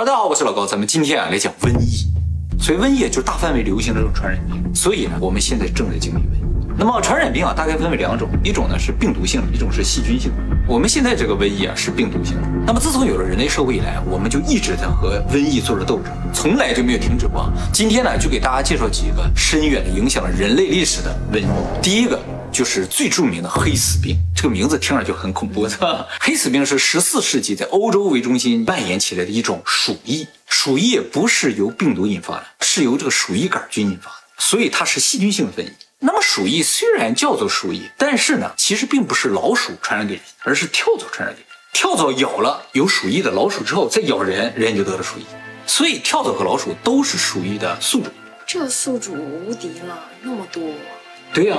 大家好，我是老高，咱们今天啊来讲瘟疫。所以瘟疫就是大范围流行的这种传染病，所以呢，我们现在正在经历瘟疫。那么传染病啊，大概分为两种，一种呢是病毒性的，一种是细菌性的。我们现在这个瘟疫啊是病毒性的。那么自从有了人类社会以来，我们就一直在和瘟疫做着斗争，从来就没有停止过。今天呢，就给大家介绍几个深远的影响了人类历史的瘟疫。第一个。就是最著名的黑死病，这个名字听着就很恐怖？黑死病是十四世纪在欧洲为中心蔓延起来的一种鼠疫，鼠疫不是由病毒引发的，是由这个鼠疫杆菌引发的，所以它是细菌性的瘟疫。那么鼠疫虽然叫做鼠疫，但是呢，其实并不是老鼠传染给人，而是跳蚤传染给人。跳蚤咬了有鼠疫的老鼠之后，再咬人，人就得了鼠疫。所以跳蚤和老鼠都是鼠疫的宿主。这宿主无敌了，那么多。对呀。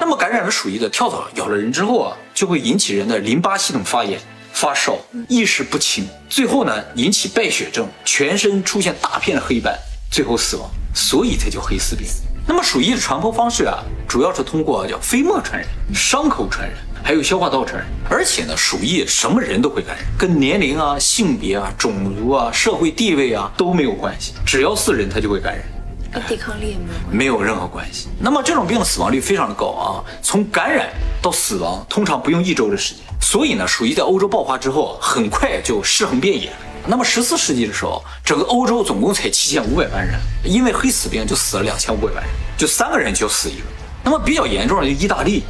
那么感染了鼠疫的跳蚤咬了人之后啊，就会引起人的淋巴系统发炎、发烧、意识不清，最后呢引起败血症，全身出现大片的黑斑，最后死亡，所以才叫黑死病。那么鼠疫的传播方式啊，主要是通过叫飞沫传染、伤口传染，还有消化道传染。而且呢，鼠疫什么人都会感染，跟年龄啊、性别啊、种族啊、社会地位啊都没有关系，只要是人他就会感染。跟抵抗力没有没有任何关系。那么这种病的死亡率非常的高啊，从感染到死亡通常不用一周的时间。所以呢，鼠疫在欧洲爆发之后，很快就尸横遍野。那么十四世纪的时候，整个欧洲总共才七千五百万人，因为黑死病就死了两千五百万人，就三个人就死一个。那么比较严重的就意大利，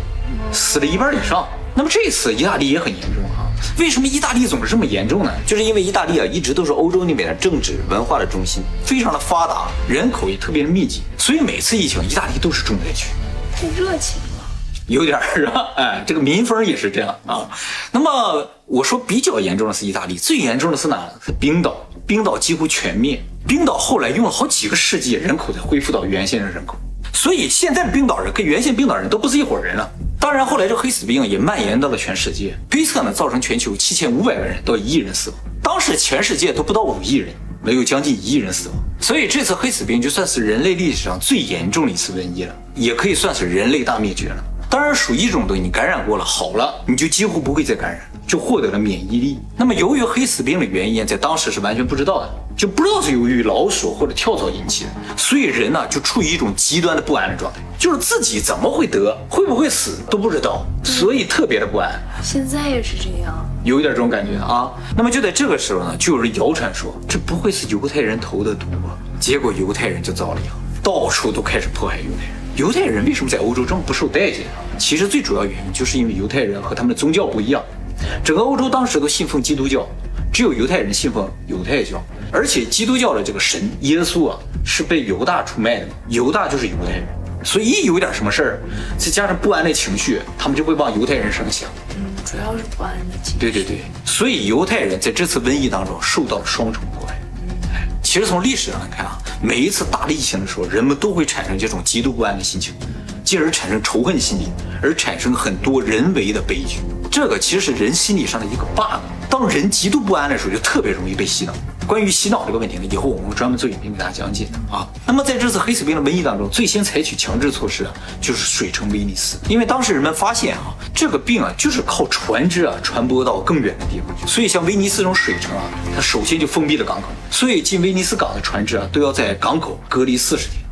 死了一半以上。那么这次意大利也很严重啊。为什么意大利总是这么严重呢？就是因为意大利啊，一直都是欧洲那边的政治文化的中心，非常的发达，人口也特别的密集，所以每次疫情，意大利都是重灾区。太热情了，有点是吧？哎，这个民风也是这样啊。那么我说比较严重的是意大利，最严重的是哪？是冰岛，冰岛几乎全灭。冰岛后来用了好几个世纪，人口才恢复到原先的人口，所以现在的冰岛人跟原先冰岛人都不是一伙人了。当然，后来这黑死病也蔓延到了全世界，推测呢造成全球七千五百万人到一亿人死亡。当时全世界都不到五亿人，没有将近一亿人死亡。所以这次黑死病就算是人类历史上最严重的一次瘟疫了，也可以算是人类大灭绝了。当然，鼠疫这种东西你感染过了好了，你就几乎不会再感染，就获得了免疫力。那么由于黑死病的原因，在当时是完全不知道的。就不知道是由于老鼠或者跳蚤引起的，所以人呢就处于一种极端的不安的状态，就是自己怎么会得，会不会死都不知道，所以特别的不安。现在也是这样，有一点这种感觉啊。那么就在这个时候呢，就有人谣传说，这不会是犹太人投的毒吧？结果犹太人就遭了殃，到处都开始迫害犹太人。犹太人为什么在欧洲这么不受待见啊？其实最主要原因就是因为犹太人和他们的宗教不一样，整个欧洲当时都信奉基督教。只有犹太人信奉犹太教，而且基督教的这个神耶稣啊是被犹大出卖的，犹大就是犹太人，所以一有点什么事儿，再加上不安的情绪，他们就会往犹太人身上想。嗯，主要是不安的情绪。对对对，所以犹太人在这次瘟疫当中受到了双重迫害。哎，其实从历史上来看啊，每一次大的疫情的时候，人们都会产生这种极度不安的心情，进而产生仇恨心理，而产生很多人为的悲剧。这个其实是人心理上的一个 bug。当人极度不安的时候，就特别容易被洗脑。关于洗脑这个问题呢，以后我们会专门做影片给大家讲解啊。那么在这次黑死病的瘟疫当中，最先采取强制措施的，就是水城威尼斯，因为当时人们发现啊，这个病啊就是靠船只啊传播到更远的地方去，所以像威尼斯这种水城啊，它首先就封闭了港口，所以进威尼斯港的船只啊都要在港口隔离四十天。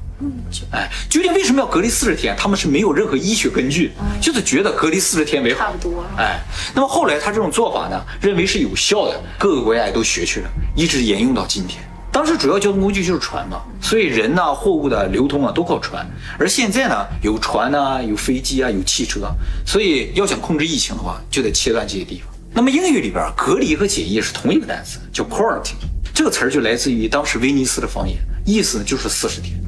哎，究竟为什么要隔离四十天？他们是没有任何医学根据，就是觉得隔离四十天为好。差不多。哎，那么后来他这种做法呢，认为是有效的，各个国家也都学去了，一直沿用到今天。当时主要交通工具就是船嘛，所以人呐、货物的流通啊都靠船。而现在呢，有船呐、有飞机啊、有汽车，所以要想控制疫情的话，就得切断这些地方。那么英语里边，隔离和检疫是同一个单词，叫 quarantine，这个词儿就来自于当时威尼斯的方言，意思呢就是四十天。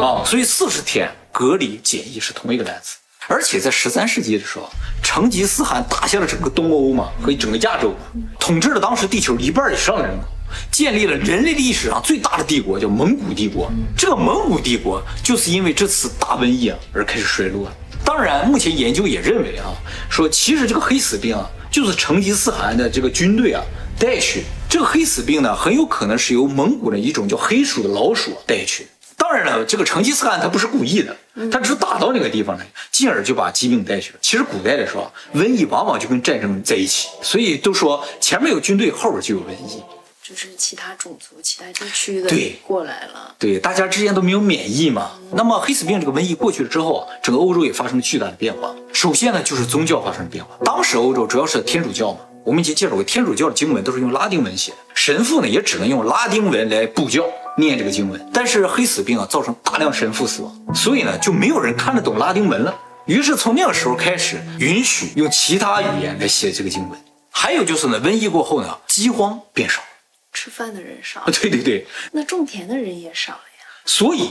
啊，所以四十天隔离检疫是同一个单词，而且在十三世纪的时候，成吉思汗打下了整个东欧嘛和整个亚洲，统治了当时地球一半以上的人口，建立了人类历史上最大的帝国，叫蒙古帝国。这个蒙古帝国就是因为这次大瘟疫啊而开始衰落。当然，目前研究也认为啊，说其实这个黑死病啊，就是成吉思汗的这个军队啊带去。这个黑死病呢，很有可能是由蒙古的一种叫黑鼠的老鼠带去。当然了，这个成吉思汗他不是故意的，他只是打到那个地方来，进而就把疾病带去了。其实古代的时候，瘟疫往往就跟战争在一起，所以都说前面有军队，后边就有瘟疫。就是其他种族、其他地区的对过来了。对，大家之间都没有免疫嘛。那么黑死病这个瘟疫过去了之后啊，整个欧洲也发生了巨大的变化。首先呢，就是宗教发生了变化。当时欧洲主要是天主教嘛，我们已经介绍过，天主教的经文都是用拉丁文写的，神父呢也只能用拉丁文来布教念这个经文。但是黑死病啊，造成大量神父死亡，所以呢就没有人看得懂拉丁文了。于是从那个时候开始，允许用其他语言来写这个经文。还有就是呢，瘟疫过后呢，饥荒变少了。吃饭的人少啊，，对对对，那种田的人也少了呀。所以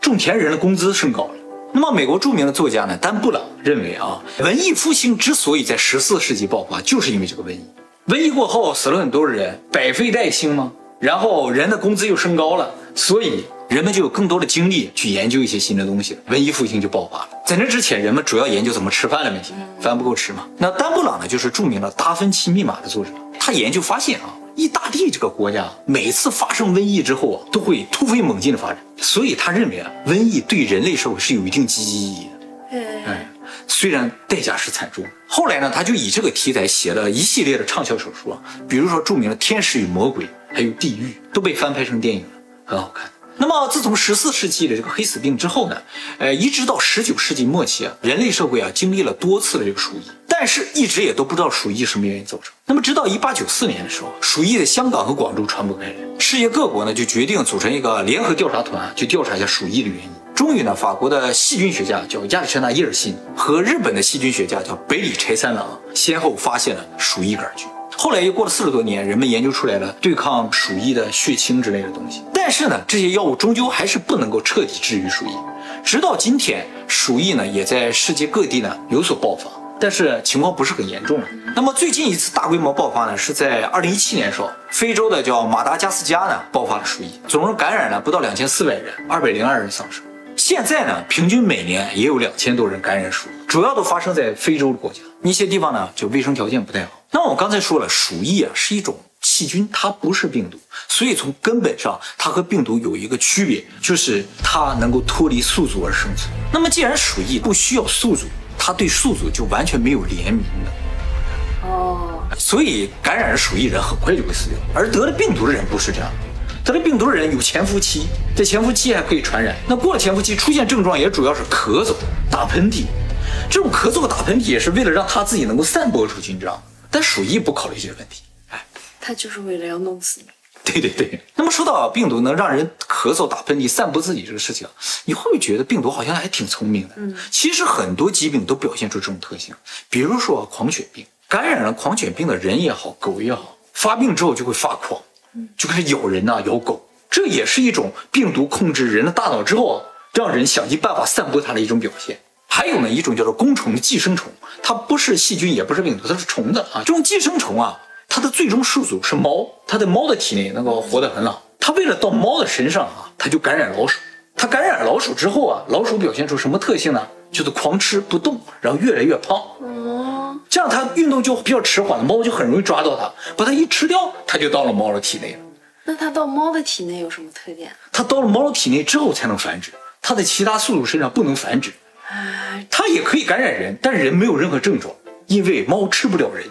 种田人的工资升高了。那么，美国著名的作家呢，丹布朗认为啊，文艺复兴之所以在十四世纪爆发，就是因为这个瘟疫。瘟疫过后死了很多人，百废待兴嘛，然后人的工资又升高了，所以人们就有更多的精力去研究一些新的东西了，文艺复兴就爆发了。在那之前，人们主要研究怎么吃饭的问题，饭不够吃嘛。那丹布朗呢，就是著名的《达芬奇密码》的作者，他研究发现啊。意大利这个国家每次发生瘟疫之后啊，都会突飞猛进的发展，所以他认为啊，瘟疫对人类社会是有一定积极意义的。哎，哎，虽然代价是惨重。后来呢，他就以这个题材写了一系列的畅销小说啊，比如说著名的《天使与魔鬼》，还有《地狱》，都被翻拍成电影了，很好看。那么自从十四世纪的这个黑死病之后呢，呃，一直到十九世纪末期啊，人类社会啊经历了多次的这个鼠疫，但是一直也都不知道鼠疫什么原因造成。那么直到一八九四年的时候，鼠疫在香港和广州传播开来，世界各国呢就决定组成一个联合调查团去调查一下鼠疫的原因。终于呢，法国的细菌学家叫亚历山大·伊尔辛和日本的细菌学家叫北里柴三郎先后发现了鼠疫杆菌。后来又过了四十多年，人们研究出来了对抗鼠疫的血清之类的东西。但是呢，这些药物终究还是不能够彻底治愈鼠疫。直到今天，鼠疫呢也在世界各地呢有所爆发，但是情况不是很严重了。那么最近一次大规模爆发呢，是在二零一七年时候，非洲的叫马达加斯加呢爆发了鼠疫，总共感染了不到两千四百人，二百零二人丧生。现在呢，平均每年也有两千多人感染鼠，主要都发生在非洲的国家，一些地方呢就卫生条件不太好。那我刚才说了，鼠疫啊是一种细菌，它不是病毒，所以从根本上它和病毒有一个区别，就是它能够脱离宿主而生存。那么既然鼠疫不需要宿主，它对宿主就完全没有怜悯的。哦，所以感染了鼠疫人很快就会死掉，而得了病毒的人不是这样的。得了病毒的人有潜伏期，在潜伏期还可以传染。那过了潜伏期，出现症状也主要是咳嗽、打喷嚏。这种咳嗽和打喷嚏也是为了让他自己能够散播出去，你知道吗？但鼠疫不考虑这些问题。哎，他就是为了要弄死你。对对对。那么说到病毒能让人咳嗽、打喷嚏、散播自己这个事情，你会不会觉得病毒好像还挺聪明的？嗯，其实很多疾病都表现出这种特性，比如说狂犬病，感染了狂犬病的人也好，狗也好，发病之后就会发狂，就开始咬人呐、咬狗，这也是一种病毒控制人的大脑之后啊，让人想尽办法散播它的一种表现。还有呢，一种叫做弓虫寄生虫，它不是细菌，也不是病毒，它是虫子啊。这种寄生虫啊，它的最终宿主是猫，它在猫的体内能够活得很好。它为了到猫的身上啊，它就感染老鼠。它感染老鼠之后啊，老鼠表现出什么特性呢？就是狂吃不动，然后越来越胖。哦，这样它运动就比较迟缓了，猫就很容易抓到它，把它一吃掉，它就到了猫的体内了。那它到猫的体内有什么特点啊？它到了猫的体内之后才能繁殖，它在其他宿主身上不能繁殖。哎，它也可以感染人，但人没有任何症状，因为猫吃不了人。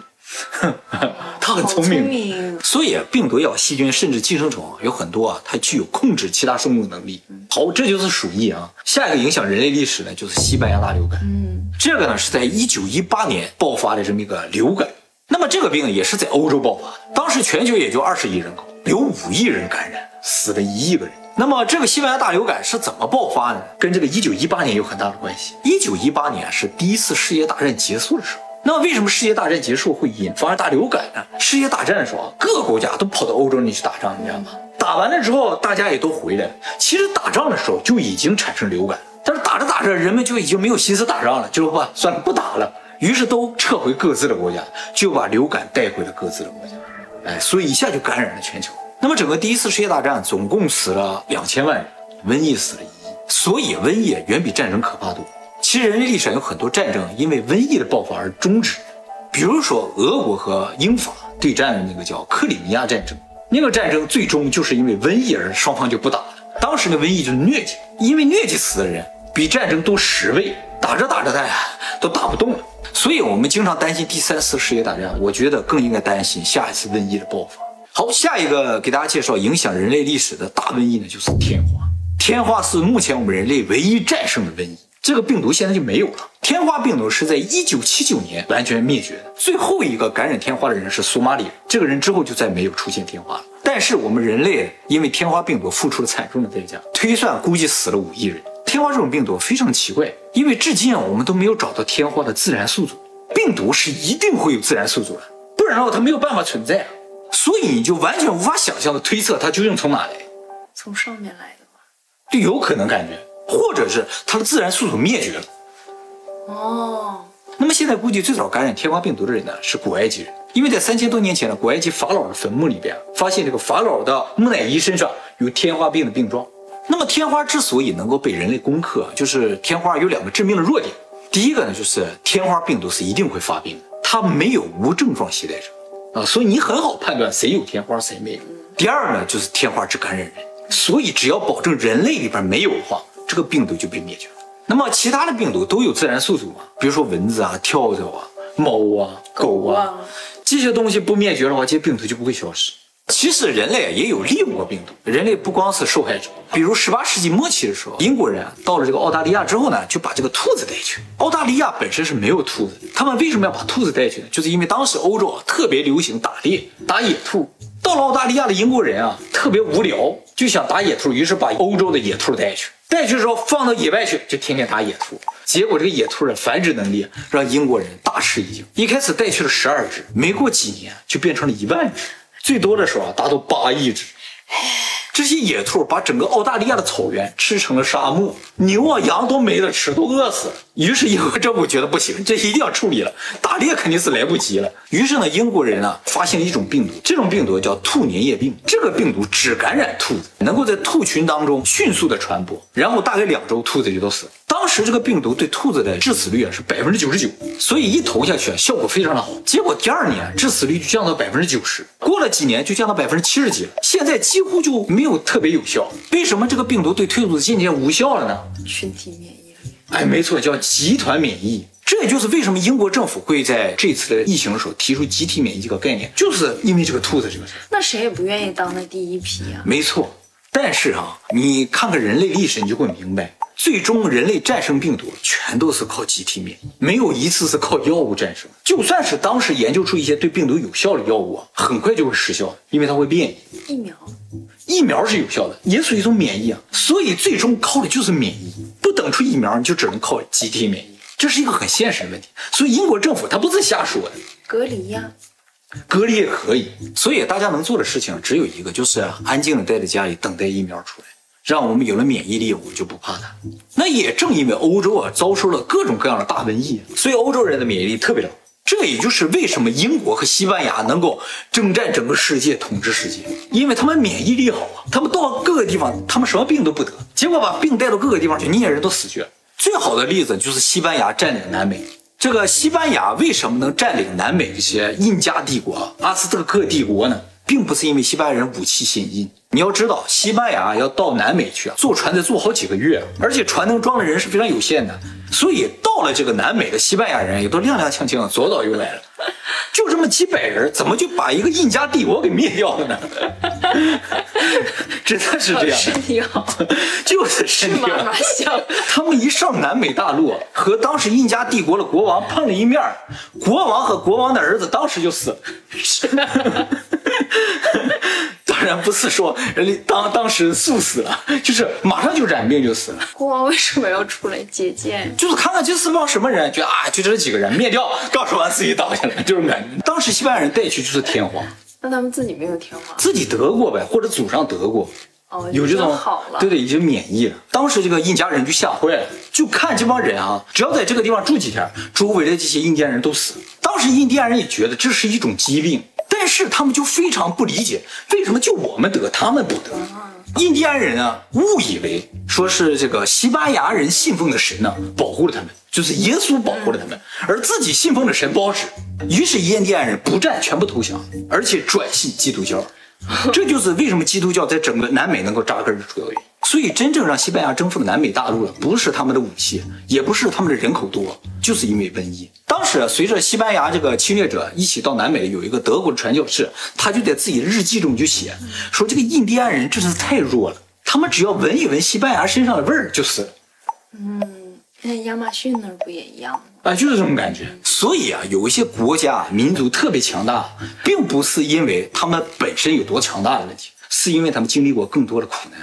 它很好聪明，聪明所以啊病毒也好，细菌甚至寄生虫啊，有很多啊，它具有控制其他生物的能力。好，这就是鼠疫啊。下一个影响人类历史呢，就是西班牙大流感。嗯，这个呢是在一九一八年爆发的这么一个流感。那么这个病也是在欧洲爆发的，当时全球也就二十亿人口，有五亿人感染，死了一亿个人。那么这个西班牙大流感是怎么爆发的呢？跟这个一九一八年有很大的关系。一九一八年是第一次世界大战结束的时候。那为什么世界大战结束会引发大流感呢？世界大战的时候啊，各个国家都跑到欧洲那去打仗，你知道吗？打完了之后，大家也都回来了。其实打仗的时候就已经产生流感，但是打着打着，人们就已经没有心思打仗了，就说吧，算了，不打了。于是都撤回各自的国家，就把流感带回了各自的国家。哎，所以一下就感染了全球。那么整个第一次世界大战总共死了两千万人，瘟疫死了一亿，所以瘟疫远比战争可怕多。其实人类历史上有很多战争因为瘟疫的爆发而终止，比如说俄国和英法对战的那个叫克里米亚战争，那个战争最终就是因为瘟疫而双方就不打了。当时的瘟疫就是疟疾，因为疟疾死的人比战争多十倍，打着打着的都打不动了。所以我们经常担心第三次世界大战，我觉得更应该担心下一次瘟疫的爆发。好，下一个给大家介绍影响人类历史的大瘟疫呢，就是天花。天花是目前我们人类唯一战胜的瘟疫，这个病毒现在就没有了。天花病毒是在一九七九年完全灭绝的，最后一个感染天花的人是索马里人，这个人之后就再没有出现天花了。但是我们人类因为天花病毒付出了惨重的代价，推算估计死了五亿人。天花这种病毒非常奇怪，因为至今啊我们都没有找到天花的自然宿主。病毒是一定会有自然宿主的，不然的话它没有办法存在啊。所以你就完全无法想象的推测它究竟从哪来，从上面来的吗？就有可能感觉，或者是它的自然宿主灭绝了。哦，那么现在估计最早感染天花病毒的人呢是古埃及人，因为在三千多年前呢，古埃及法老的坟墓里边发现这个法老的木乃伊身上有天花病的病状。那么天花之所以能够被人类攻克，就是天花有两个致命的弱点。第一个呢，就是天花病毒是一定会发病的，它没有无症状携带者啊，所以你很好判断谁有天花谁没有。第二呢，就是天花只感染人，所以只要保证人类里边没有的话，这个病毒就被灭绝了。那么其他的病毒都有自然宿主嘛，比如说蚊子啊、跳蚤啊、猫啊、狗啊，这些东西不灭绝的话，这些病毒就不会消失。其实人类也有利用过病毒，人类不光是受害者。比如十八世纪末期的时候，英国人啊到了这个澳大利亚之后呢，就把这个兔子带去。澳大利亚本身是没有兔子，他们为什么要把兔子带去呢？就是因为当时欧洲啊特别流行打猎，打野兔。到了澳大利亚的英国人啊特别无聊，就想打野兔，于是把欧洲的野兔带去。带去的时候放到野外去，就天天打野兔。结果这个野兔的繁殖能力让英国人大吃一惊。一开始带去了十二只，没过几年就变成了一万只。最多的时候啊，达到八亿只。这些野兔把整个澳大利亚的草原吃成了沙漠，牛啊羊都没得吃，都饿死了。于是英国政府觉得不行，这一定要处理了，打猎肯定是来不及了。于是呢，英国人啊发现了一种病毒，这种病毒叫兔粘液病。这个病毒只感染兔子，能够在兔群当中迅速的传播，然后大概两周兔子就都死了。当时这个病毒对兔子的致死率啊是百分之九十九，所以一投下去啊效果非常的好。结果第二年致死率就降到百分之九十，过了几年就降到百分之七十几了，现在几乎就没有特别有效。为什么这个病毒对兔子渐渐无效了呢？群体免疫。哎，没错，叫集团免疫。这也就是为什么英国政府会在这次的疫情的时候提出集体免疫这个概念，就是因为这个兔子这个事儿。那谁也不愿意当那第一批啊。没错，但是啊，你看看人类历史，你就会明白，最终人类战胜病毒全都是靠集体免疫，没有一次是靠药物战胜。就算是当时研究出一些对病毒有效的药物啊，很快就会失效，因为它会变异。疫苗，疫苗是有效的，也属于一种免疫啊，所以最终靠的就是免疫。不等出疫苗，你就只能靠集体免疫，这是一个很现实的问题。所以英国政府他不是瞎说的，隔离呀、隔离也可以。所以大家能做的事情只有一个，就是安静的待在家里等待疫苗出来，让我们有了免疫力，我们就不怕它。那也正因为欧洲啊遭受了各种各样的大瘟疫，所以欧洲人的免疫力特别的好。这也就是为什么英国和西班牙能够征战整个世界、统治世界，因为他们免疫力好啊。他们到各个地方，他们什么病都不得，结果把病带到各个地方去，那些人都死去。最好的例子就是西班牙占领南美。这个西班牙为什么能占领南美这些印加帝国、阿斯特克帝国呢？并不是因为西班牙人武器先进。你要知道，西班牙要到南美去啊，坐船得坐好几个月，而且船能装的人是非常有限的。所以到了这个南美的西班牙人也都踉踉跄跄，左倒右来了。就这么几百人，怎么就把一个印加帝国给灭掉了呢？真的是这样，身体好，就是身体妈妈像。他们一上南美大陆，和当时印加帝国的国王碰了一面儿，国王和国王的儿子当时就死了。当然不是说人家当当时速死了，就是马上就染病就死了。国王为什么要出来接见？就是看看这是帮什么人，觉得啊，就这几个人灭掉，刚说完自己倒下来，就是感觉。当时西班牙人带去就是天花，那他们自己没有天花？自己得过呗，或者祖上得过。哦，有这种好了。对对，已经免疫了。当时这个印加人就吓坏了，就看这帮人啊，只要在这个地方住几天，周围的这些印第安人都死了。当时印第安人也觉得这是一种疾病，但是他们就非常不理解，为什么就我们得，他们不得？印第安人啊，误以为说是这个西班牙人信奉的神呢保护了他们，就是耶稣保护了他们，而自己信奉的神不好使。于是印第安人不战，全部投降，而且转信基督教。这就是为什么基督教在整个南美能够扎根的主要原因。所以，真正让西班牙征服了南美大陆的，不是他们的武器，也不是他们的人口多，就是因为瘟疫。当当时随着西班牙这个侵略者一起到南美，有一个德国的传教士，他就在自己的日记中就写说，这个印第安人真是太弱了，他们只要闻一闻西班牙身上的味儿就死了。嗯，那亚马逊那儿不也一样吗？啊，就是这种感觉。所以啊，有一些国家民族特别强大，并不是因为他们本身有多强大的问题，是因为他们经历过更多的苦难。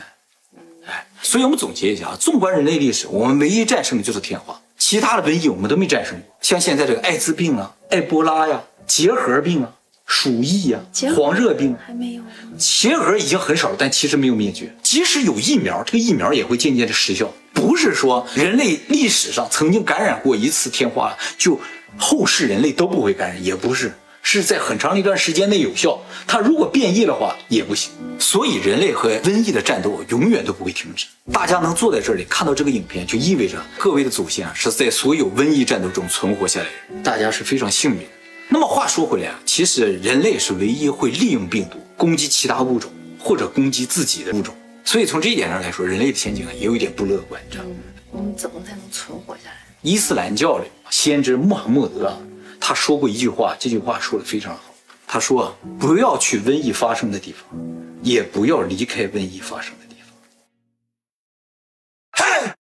哎，所以我们总结一下啊，纵观人类历史，我们唯一战胜的就是天花，其他的瘟疫我们都没战胜过。像现在这个艾滋病啊、埃博拉呀、结核病啊、鼠疫呀、黄热病，还没有。结核已经很少了，但其实没有灭绝。即使有疫苗，这个疫苗也会渐渐的失效。不是说人类历史上曾经感染过一次天花，就后世人类都不会感染，也不是，是在很长一段时间内有效。它如果变异的话也不行。所以人类和瘟疫的战斗永远都不会停止。大家能坐在这里看到这个影片，就意味着各位的祖先啊是在所有瘟疫战斗中存活下来的，大家是非常幸运的。那么话说回来啊，其实人类是唯一会利用病毒攻击其他物种或者攻击自己的物种。所以从这一点上来说，人类的前景啊也有一点不乐观，你知道吗？我们怎么才能存活下来？伊斯兰教里先知穆罕默德啊，他说过一句话，这句话说的非常好。他说：“不要去瘟疫发生的地方，也不要离开瘟疫发生。”